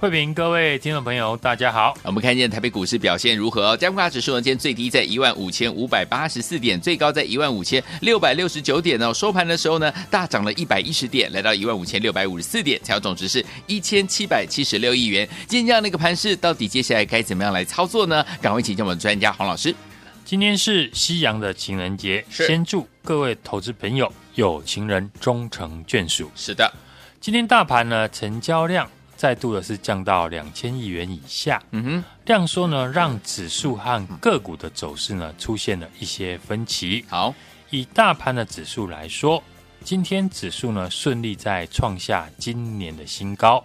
慧平，各位听众朋友，大家好。我们看见台北股市表现如何？加权指数呢，今天最低在一万五千五百八十四点，最高在一万五千六百六十九点哦。收盘的时候呢，大涨了一百一十点，来到一万五千六百五十四点，成交总值是一千七百七十六亿元。今天这样的一个盘势，到底接下来该怎么样来操作呢？赶快请教我们的专家黄老师。今天是西洋的情人节，先祝各位投资朋友有情人终成眷属。是的，今天大盘呢，成交量。再度的是降到两千亿元以下，嗯哼，这样说呢，让指数和个股的走势呢出现了一些分歧。好，以大盘的指数来说，今天指数呢顺利在创下今年的新高，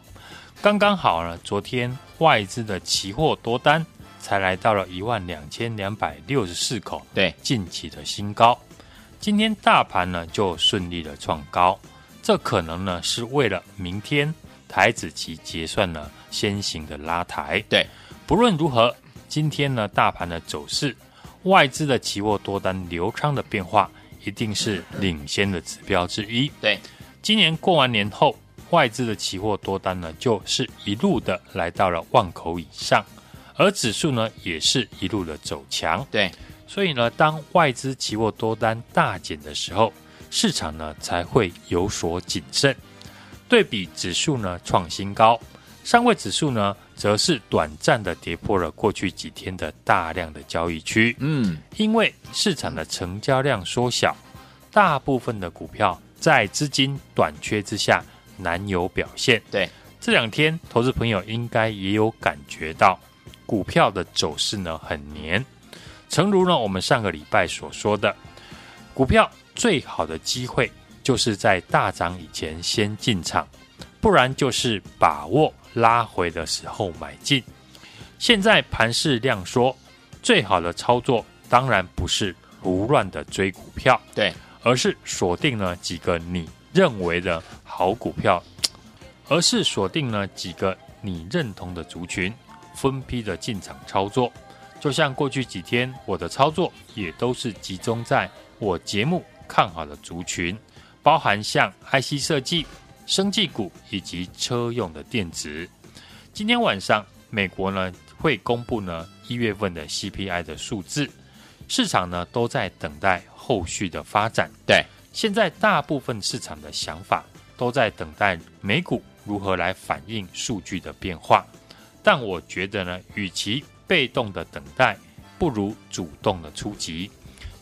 刚刚好呢，昨天外资的期货多单才来到了一万两千两百六十四口，对，近期的新高。今天大盘呢就顺利的创高，这可能呢是为了明天。台子期结算呢先行的拉抬，对，不论如何，今天呢大盘的走势，外资的期货多单流仓的变化，一定是领先的指标之一。对，今年过完年后，外资的期货多单呢，就是一路的来到了万口以上，而指数呢也是一路的走强。对，所以呢，当外资期货多单大减的时候，市场呢才会有所谨慎。对比指数呢创新高，上位指数呢则是短暂的跌破了过去几天的大量的交易区。嗯，因为市场的成交量缩小，大部分的股票在资金短缺之下难有表现。对，这两天投资朋友应该也有感觉到股票的走势呢很黏。诚如呢我们上个礼拜所说的，股票最好的机会。就是在大涨以前先进场，不然就是把握拉回的时候买进。现在盘势量缩，最好的操作当然不是胡乱的追股票，对，而是锁定了几个你认为的好股票，而是锁定了几个你认同的族群，分批的进场操作。就像过去几天我的操作也都是集中在我节目看好的族群。包含像 IC 设计、生技股以及车用的电子。今天晚上，美国呢会公布呢一月份的 CPI 的数字，市场呢都在等待后续的发展。对，现在大部分市场的想法都在等待美股如何来反映数据的变化。但我觉得呢，与其被动的等待，不如主动的出击。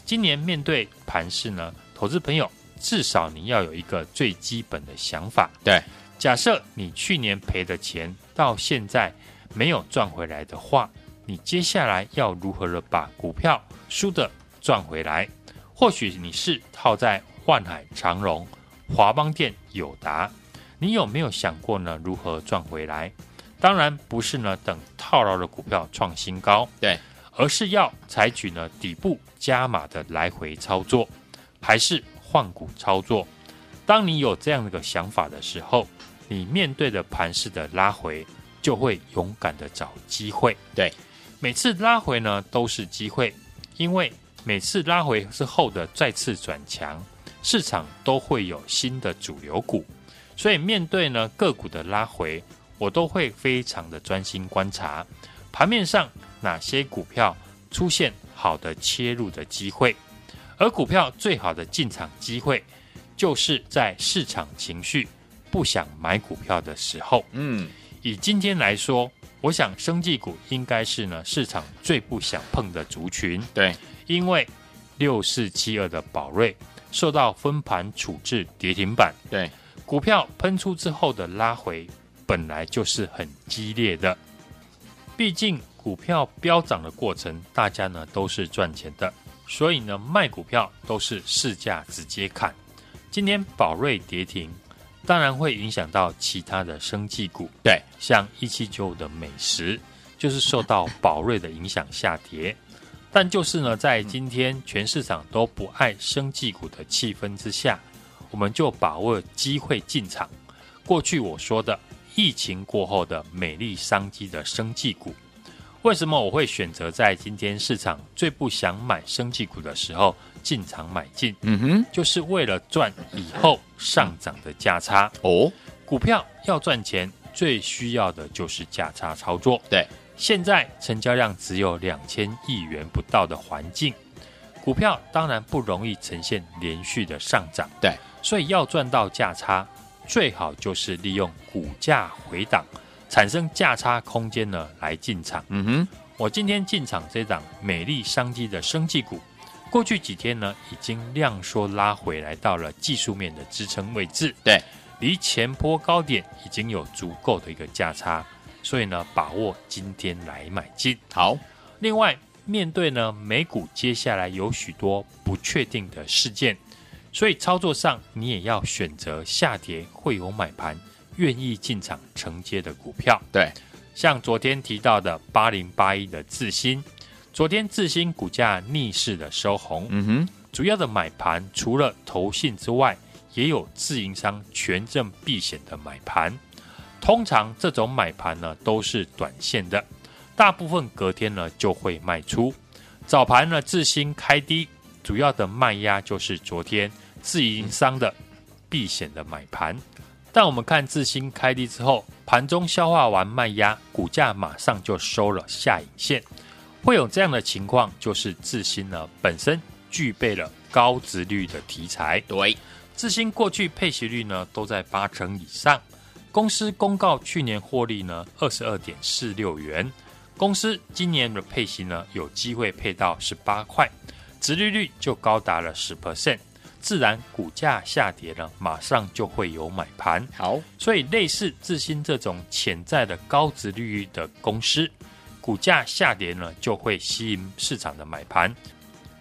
今年面对盘势呢，投资朋友。至少你要有一个最基本的想法。对，假设你去年赔的钱到现在没有赚回来的话，你接下来要如何的把股票输的赚回来？或许你是套在万海、长荣、华邦店、友达，你有没有想过呢？如何赚回来？当然不是呢，等套牢的股票创新高，对，而是要采取呢底部加码的来回操作，还是？换股操作，当你有这样的一个想法的时候，你面对的盘势的拉回，就会勇敢的找机会。对，每次拉回呢都是机会，因为每次拉回之后的再次转强，市场都会有新的主流股，所以面对呢个股的拉回，我都会非常的专心观察盘面上哪些股票出现好的切入的机会。而股票最好的进场机会，就是在市场情绪不想买股票的时候。嗯，以今天来说，我想生技股应该是呢市场最不想碰的族群。对，因为六四七二的宝瑞受到分盘处置跌停板。对，股票喷出之后的拉回本来就是很激烈的。毕竟股票飙涨的过程，大家呢都是赚钱的。所以呢，卖股票都是市价直接看。今天宝瑞跌停，当然会影响到其他的生技股。对，像一七九五的美食，就是受到宝瑞的影响下跌。但就是呢，在今天全市场都不爱生技股的气氛之下，我们就把握机会进场。过去我说的疫情过后的美丽商机的生技股。为什么我会选择在今天市场最不想买生技股的时候进场买进？嗯哼，就是为了赚以后上涨的价差哦。股票要赚钱，最需要的就是价差操作。对，现在成交量只有两千亿元不到的环境，股票当然不容易呈现连续的上涨。对，所以要赚到价差，最好就是利用股价回档。产生价差空间呢，来进场。嗯哼，我今天进场这档美丽商机的生技股，过去几天呢，已经量缩拉回来到了技术面的支撑位置。对，离前波高点已经有足够的一个价差，所以呢，把握今天来买进。好，另外面对呢美股接下来有许多不确定的事件，所以操作上你也要选择下跌会有买盘。愿意进场承接的股票，对，像昨天提到的八零八一的自新，昨天自新股价逆势的收红，嗯哼，主要的买盘除了投信之外，也有自营商权证避险的买盘。通常这种买盘呢都是短线的，大部分隔天呢就会卖出。早盘呢自新开低，主要的卖压就是昨天自营商的避险的买盘。但我们看自新开低之后，盘中消化完卖压，股价马上就收了下影线。会有这样的情况，就是自新呢本身具备了高值率的题材。对，自新过去配息率呢都在八成以上。公司公告去年获利呢二十二点四六元，公司今年的配息呢有机会配到十八块，值利率就高达了十 percent。自然股价下跌呢，马上就会有买盘。好，所以类似智新这种潜在的高值利率的公司，股价下跌呢，就会吸引市场的买盘，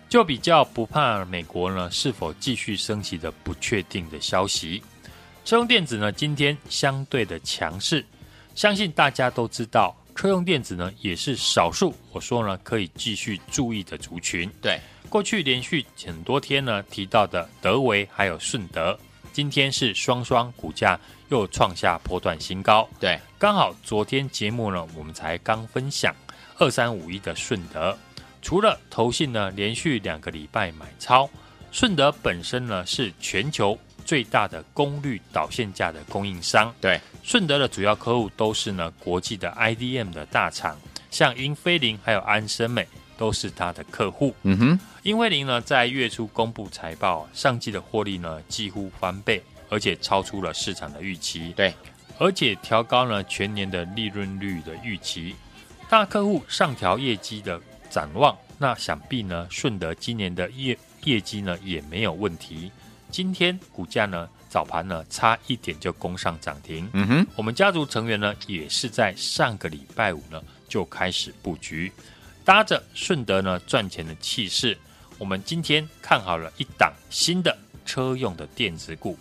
就比较不怕美国呢是否继续升息的不确定的消息。车用电子呢，今天相对的强势，相信大家都知道，车用电子呢也是少数我说呢可以继续注意的族群。对。过去连续很多天呢提到的德维还有顺德，今天是双双股价又创下波段新高。对，刚好昨天节目呢我们才刚分享二三五一的顺德，除了投信呢连续两个礼拜买超，顺德本身呢是全球最大的功率导线架的供应商。对，顺德的主要客户都是呢国际的 IDM 的大厂，像英飞凌还有安森美。都是他的客户。嗯哼，英威凌呢，在月初公布财报，上季的获利呢几乎翻倍，而且超出了市场的预期。对，而且调高了全年的利润率的预期。大客户上调业绩的展望，那想必呢，顺德今年的业业绩呢也没有问题。今天股价呢早盘呢差一点就攻上涨停。嗯哼，我们家族成员呢也是在上个礼拜五呢就开始布局。搭着顺德呢赚钱的气势，我们今天看好了一档新的车用的电子股。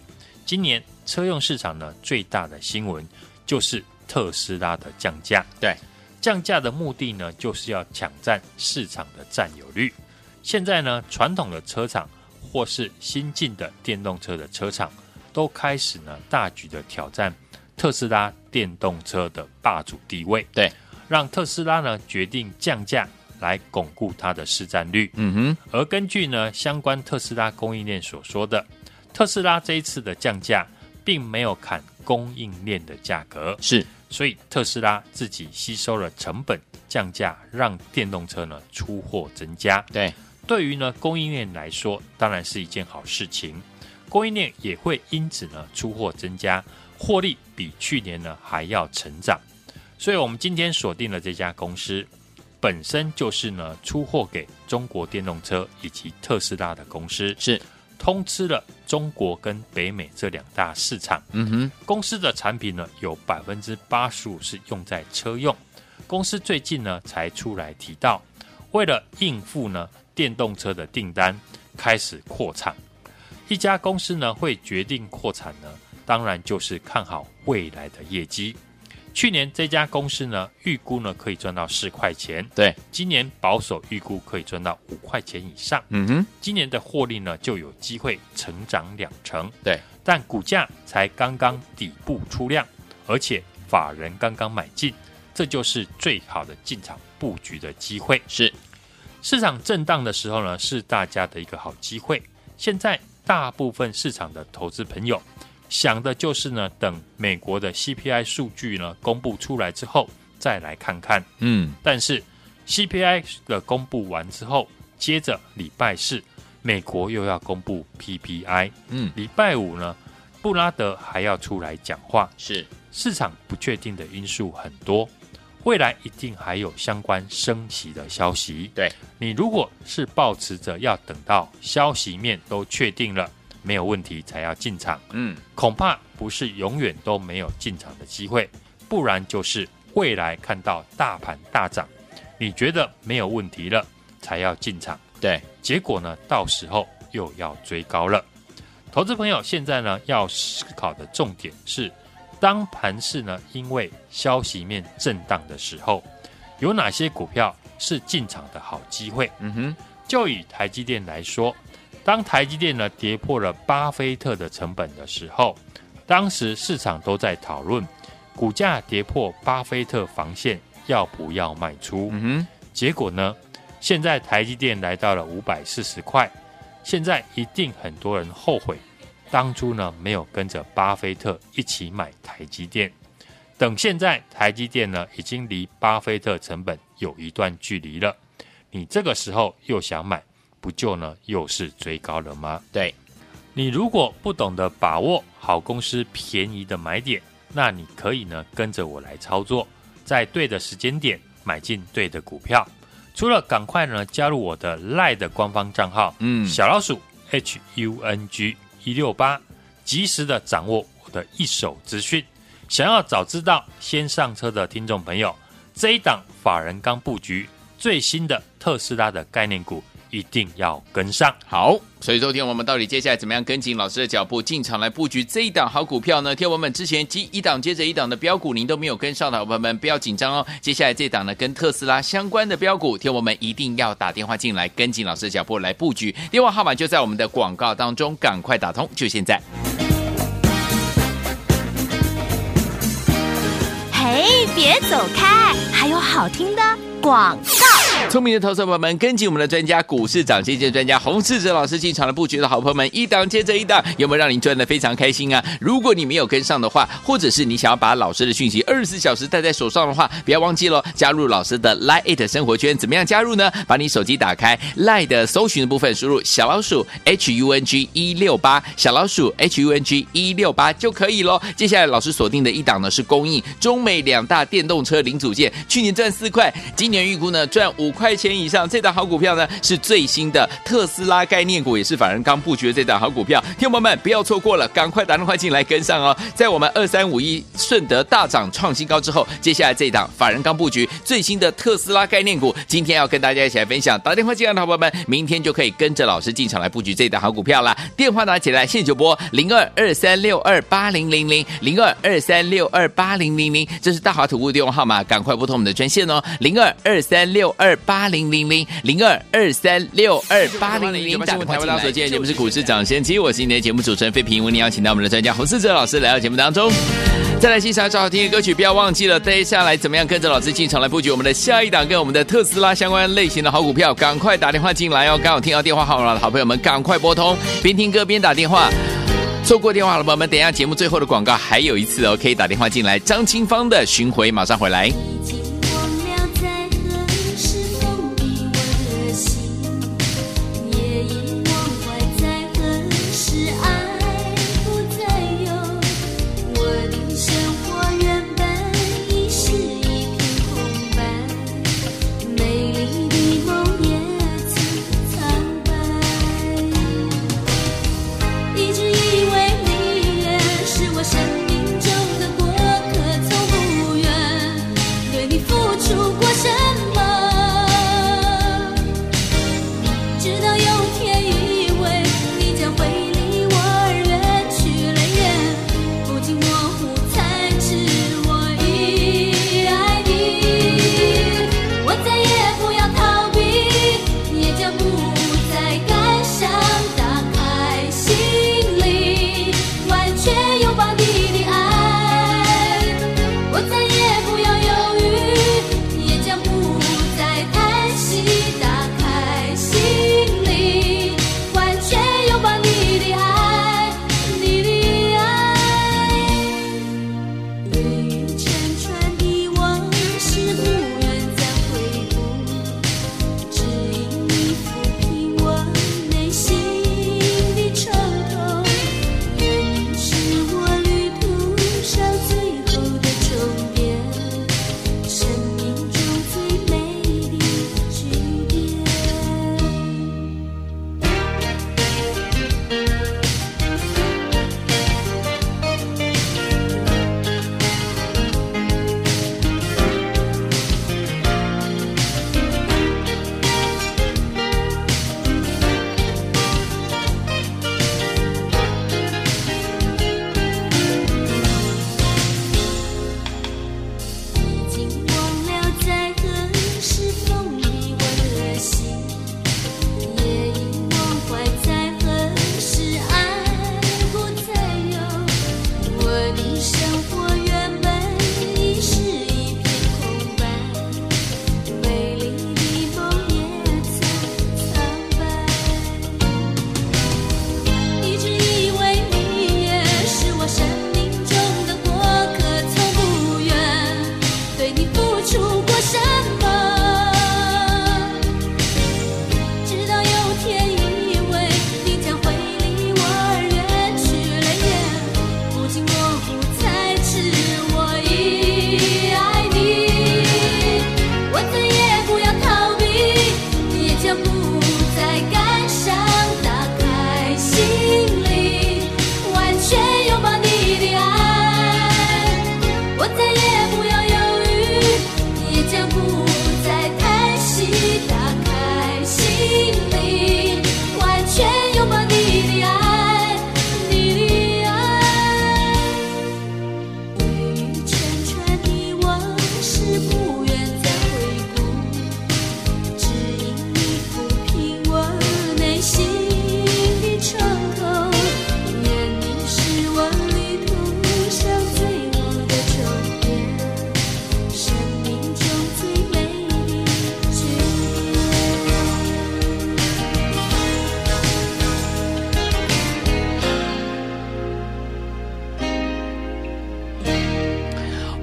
今年车用市场呢最大的新闻就是特斯拉的降价。对，降价的目的呢就是要抢占市场的占有率。现在呢传统的车厂或是新进的电动车的车厂都开始呢大举的挑战特斯拉电动车的霸主地位。对。让特斯拉呢决定降价来巩固它的市占率。嗯哼。而根据呢相关特斯拉供应链所说的，特斯拉这一次的降价并没有砍供应链的价格，是，所以特斯拉自己吸收了成本降价，让电动车呢出货增加。对，对于呢供应链来说，当然是一件好事情。供应链也会因此呢出货增加，获利比去年呢还要成长。所以，我们今天锁定了这家公司，本身就是呢出货给中国电动车以及特斯拉的公司，是通吃了中国跟北美这两大市场。嗯哼，公司的产品呢有百分之八十五是用在车用。公司最近呢才出来提到，为了应付呢电动车的订单开始扩产。一家公司呢会决定扩产呢，当然就是看好未来的业绩。去年这家公司呢预估呢可以赚到四块钱，对，今年保守预估可以赚到五块钱以上。嗯哼，今年的获利呢就有机会成长两成。对，但股价才刚刚底部出量，而且法人刚刚买进，这就是最好的进场布局的机会。是，市场震荡的时候呢，是大家的一个好机会。现在。大部分市场的投资朋友想的就是呢，等美国的 CPI 数据呢公布出来之后再来看看。嗯，但是 CPI 的公布完之后，接着礼拜四美国又要公布 PPI。嗯，礼拜五呢，布拉德还要出来讲话。是，市场不确定的因素很多。未来一定还有相关升息的消息。对，你如果是抱持着要等到消息面都确定了，没有问题才要进场，嗯，恐怕不是永远都没有进场的机会，不然就是未来看到大盘大涨，你觉得没有问题了才要进场。对，结果呢，到时候又要追高了。投资朋友现在呢，要思考的重点是。当盘市呢，因为消息面震荡的时候，有哪些股票是进场的好机会？嗯哼，就以台积电来说，当台积电呢跌破了巴菲特的成本的时候，当时市场都在讨论股价跌破巴菲特防线要不要卖出。结果呢，现在台积电来到了五百四十块，现在一定很多人后悔。当初呢，没有跟着巴菲特一起买台积电，等现在台积电呢已经离巴菲特成本有一段距离了，你这个时候又想买，不就呢又是追高了吗？对，你如果不懂得把握好公司便宜的买点，那你可以呢跟着我来操作，在对的时间点买进对的股票。除了赶快呢加入我的 LINE 的官方账号，嗯，小老鼠 H U N G。一六八，及时的掌握我的一手资讯。想要早知道先上车的听众朋友，这一档法人刚布局最新的特斯拉的概念股。一定要跟上好，所以昨天我们到底接下来怎么样跟紧老师的脚步进场来布局这一档好股票呢？天王们之前接一档接着一档的标股，您都没有跟上的好朋友们不要紧张哦。接下来这档呢，跟特斯拉相关的标股，天王们一定要打电话进来跟紧老师的脚步来布局。电话号码就在我们的广告当中，赶快打通，就现在。嘿，别走开，还有好听的广告。聪明的投资朋友们，跟紧我们的专家，股市涨跌见专家洪世哲老师进场的布局的好朋友们，一档接着一档，有没有让您赚的非常开心啊？如果你没有跟上的话，或者是你想要把老师的讯息二十四小时带在手上的话，不要忘记了加入老师的 Line It 生活圈。怎么样加入呢？把你手机打开 Line 的搜寻的部分，输入小老鼠 H U N G 一六八，小老鼠 H U N G 一六八就可以喽。接下来老师锁定的一档呢，是供应中美两大电动车零组件，去年赚四块，今年预估呢赚五。块钱以上，这档好股票呢是最新的特斯拉概念股，也是法人刚布局的这档好股票。听友们不要错过了，赶快打电话进来跟上哦！在我们二三五一顺德大涨创新高之后，接下来这档法人刚布局最新的特斯拉概念股，今天要跟大家一起来分享。打电话进来的好朋友们，明天就可以跟着老师进场来布局这档好股票了。电话拿起来，现在就拨零二二三六二八零零零零二二三六二八零零零，这是大华土木的电话号码，赶快拨通我们的专线哦，零二二三六二。八零零零零二二三六二八零零零，打电话进来。今天节目是股市涨先机，我是今天的节目主持人费平，为您邀请到我们的专家洪思哲老师来到节目当中。再来欣赏最好听的歌曲，不要忘记了，接下来怎么样跟着老师进场来布局我们的下一档跟我们的特斯拉相关类型的好股票？赶快打电话进来哦！刚好听到电话号码的好朋友们，赶快拨通，边听歌边打电话。错过电话的朋友们，等一下节目最后的广告还有一次哦，可以打电话进来。张清芳的巡回马上回来。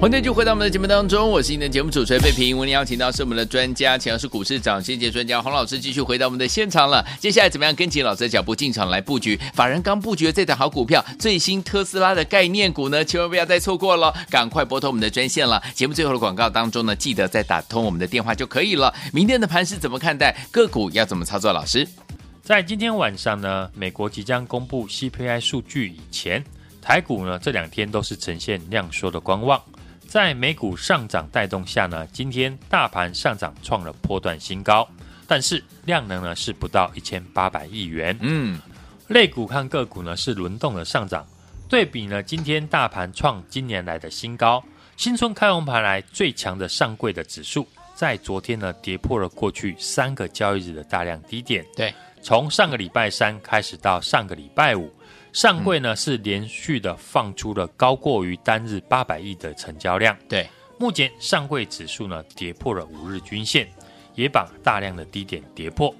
欢迎继续回到我们的节目当中，我是你的节目主持人费平。为您邀请到是我们的专家，前是股市涨先机专家洪老师，继续回到我们的现场了。接下来怎么样跟紧老师的脚步进场来布局？法人刚布局的这档好股票，最新特斯拉的概念股呢，千万不要再错过了，赶快拨通我们的专线了。节目最后的广告当中呢，记得再打通我们的电话就可以了。明天的盘是怎么看待？个股要怎么操作？老师，在今天晚上呢，美国即将公布 CPI 数据以前，台股呢这两天都是呈现量缩的观望。在美股上涨带动下呢，今天大盘上涨创了波段新高，但是量能呢是不到一千八百亿元。嗯，类股和个股呢是轮动的上涨，对比呢今天大盘创今年来的新高，新春开红盘来最强的上柜的指数，在昨天呢跌破了过去三个交易日的大量低点。对，从上个礼拜三开始到上个礼拜五。上柜呢是连续的放出了高过于单日八百亿的成交量。对，目前上柜指数呢跌破了五日均线，也把大量的低点跌破。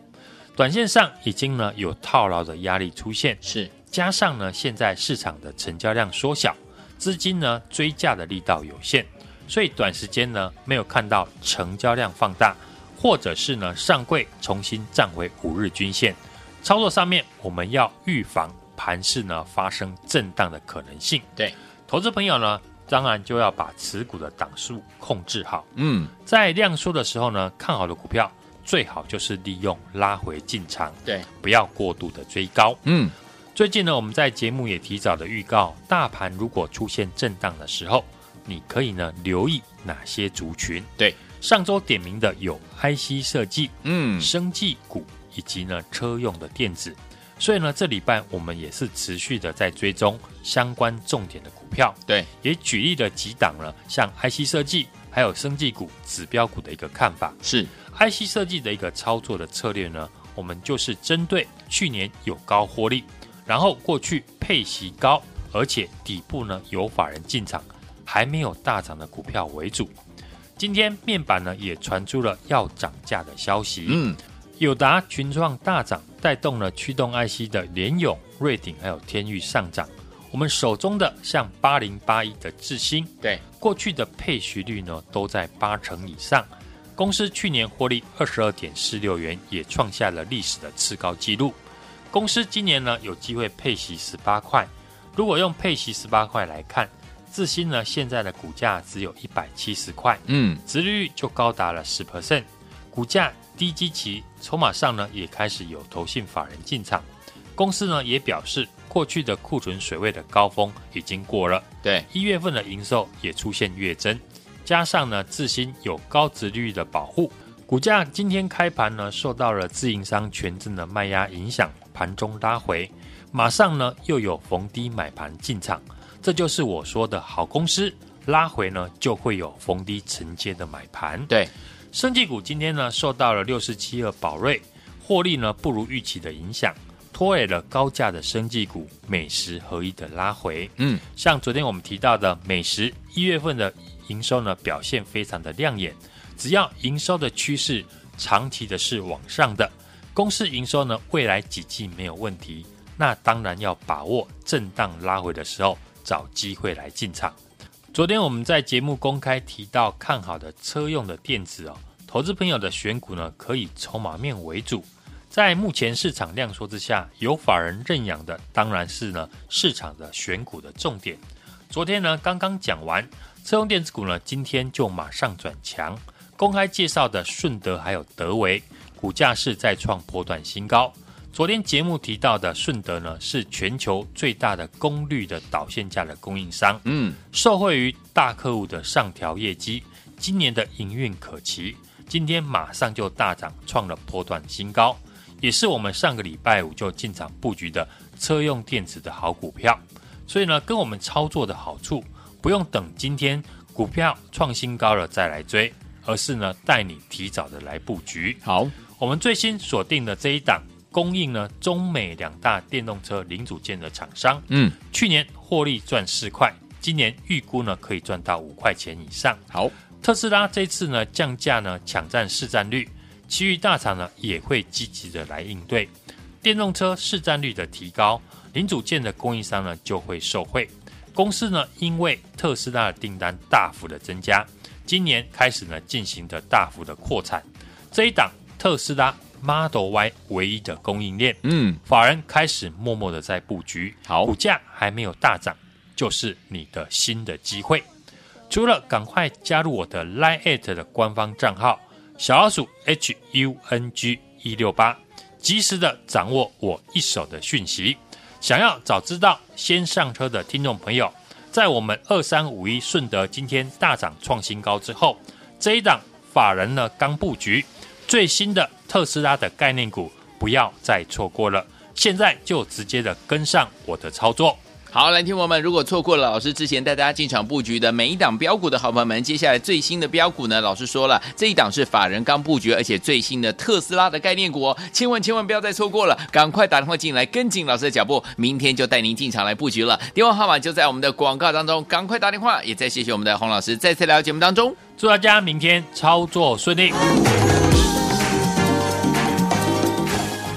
短线上已经呢有套牢的压力出现，是加上呢现在市场的成交量缩小，资金呢追价的力道有限，所以短时间呢没有看到成交量放大，或者是呢上柜重新站回五日均线。操作上面我们要预防。盘势呢发生震荡的可能性，对，投资朋友呢，当然就要把持股的档数控制好。嗯，在量缩的时候呢，看好的股票最好就是利用拉回进场，对，不要过度的追高。嗯，最近呢，我们在节目也提早的预告，大盘如果出现震荡的时候，你可以呢留意哪些族群？对，上周点名的有 IC 设计、嗯，生技股以及呢车用的电子。所以呢，这礼拜我们也是持续的在追踪相关重点的股票，对，也举例了几档了，像 IC 设计还有生技股指标股的一个看法。是 IC 设计的一个操作的策略呢，我们就是针对去年有高获利，然后过去配息高，而且底部呢有法人进场，还没有大涨的股票为主。今天面板呢也传出了要涨价的消息，嗯。友达群创大涨，带动了驱动 IC 的联咏、瑞鼎还有天域上涨。我们手中的像八零八一的智新，对过去的配息率呢都在八成以上。公司去年获利二十二点四六元，也创下了历史的次高纪录。公司今年呢有机会配息十八块。如果用配息十八块来看，智新呢现在的股价只有一百七十块，嗯，殖利率就高达了十 percent，股价。低基期，筹码上呢也开始有投信法人进场，公司呢也表示，过去的库存水位的高峰已经过了。对，一月份的营收也出现月增，加上呢自新有高值率的保护，股价今天开盘呢受到了自营商权证的卖压影响，盘中拉回，马上呢又有逢低买盘进场，这就是我说的好公司，拉回呢就会有逢低承接的买盘。对。生技股今天呢，受到了六四七二宝瑞获利呢不如预期的影响，拖累了高价的生技股美食合一的拉回。嗯，像昨天我们提到的美食一月份的营收呢表现非常的亮眼，只要营收的趋势长期的是往上的，公司营收呢未来几季没有问题，那当然要把握震荡拉回的时候找机会来进场。昨天我们在节目公开提到看好的车用的电子哦，投资朋友的选股呢可以筹码面为主，在目前市场量缩之下，有法人认养的当然是呢市场的选股的重点。昨天呢刚刚讲完车用电子股呢，今天就马上转强，公开介绍的顺德还有德维股价是再创波段新高。昨天节目提到的顺德呢，是全球最大的功率的导线架的供应商。嗯，受惠于大客户的上调业绩，今年的营运可期。今天马上就大涨，创了波段新高，也是我们上个礼拜五就进场布局的车用电子的好股票。所以呢，跟我们操作的好处，不用等今天股票创新高了再来追，而是呢带你提早的来布局。好，我们最新锁定的这一档。供应呢中美两大电动车零组件的厂商，嗯，去年获利赚四块，今年预估呢可以赚到五块钱以上。好，特斯拉这次呢降价呢抢占市占率，其余大厂呢也会积极的来应对。电动车市占率的提高，零组件的供应商呢就会受惠。公司呢，因为特斯拉的订单大幅的增加，今年开始呢进行的大幅的扩产。这一档特斯拉 Model Y 唯一的供应链，嗯，法人开始默默的在布局，好，股价还没有大涨，就是你的新的机会。除了赶快加入我的 Line@ at 的官方账号小老鼠 H U N G 一六八，及时的掌握我一手的讯息。想要早知道先上车的听众朋友，在我们二三五一顺德今天大涨创新高之后，这一档法人呢刚布局最新的特斯拉的概念股，不要再错过了，现在就直接的跟上我的操作。好，来听我们，如果错过了老师之前带大家进场布局的每一档标股的好朋友们，接下来最新的标股呢？老师说了，这一档是法人刚布局，而且最新的特斯拉的概念股哦，千万千万不要再错过了，赶快打电话进来跟紧老师的脚步，明天就带您进场来布局了。电话号码就在我们的广告当中，赶快打电话。也再谢谢我们的洪老师再次来到节目当中，祝大家明天操作顺利。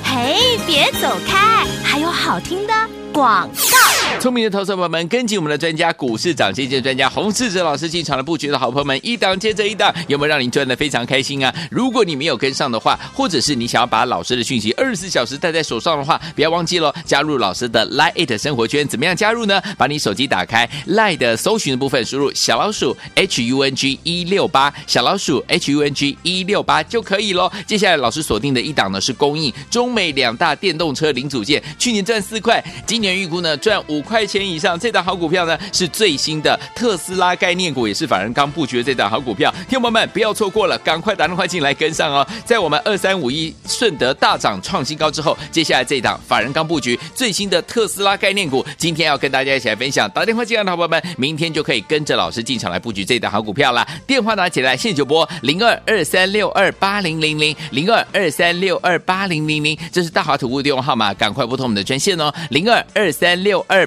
嘿，别走开，还有好听的广告。聪明的投资朋友们，跟紧我们的专家股市涨跌见专家洪世哲老师进场的布局的好朋友们，一档接着一档，有没有让您赚得非常开心啊？如果你没有跟上的话，或者是你想要把老师的讯息二十四小时带在手上的话，不要忘记了加入老师的 Line 生活圈。怎么样加入呢？把你手机打开 Line 的搜寻的部分，输入小老鼠 H U N G 一六八，小老鼠 H U N G 一六八就可以喽。接下来老师锁定的一档呢，是供应中美两大电动车零组件，去年赚四块，今年预估呢赚五块钱以上，这档好股票呢是最新的特斯拉概念股，也是法人刚布局的这档好股票。听友们不要错过了，赶快打电话进来跟上哦。在我们二三五一顺德大涨创新高之后，接下来这档法人刚布局最新的特斯拉概念股，今天要跟大家一起来分享。打电话进来的朋友们，明天就可以跟着老师进场来布局这档好股票了。电话拿起来，现在就拨零二二三六二八零零零零二二三六二八零零零，这是大华投顾电话号码，赶快拨通我们的专线哦，零二二三六二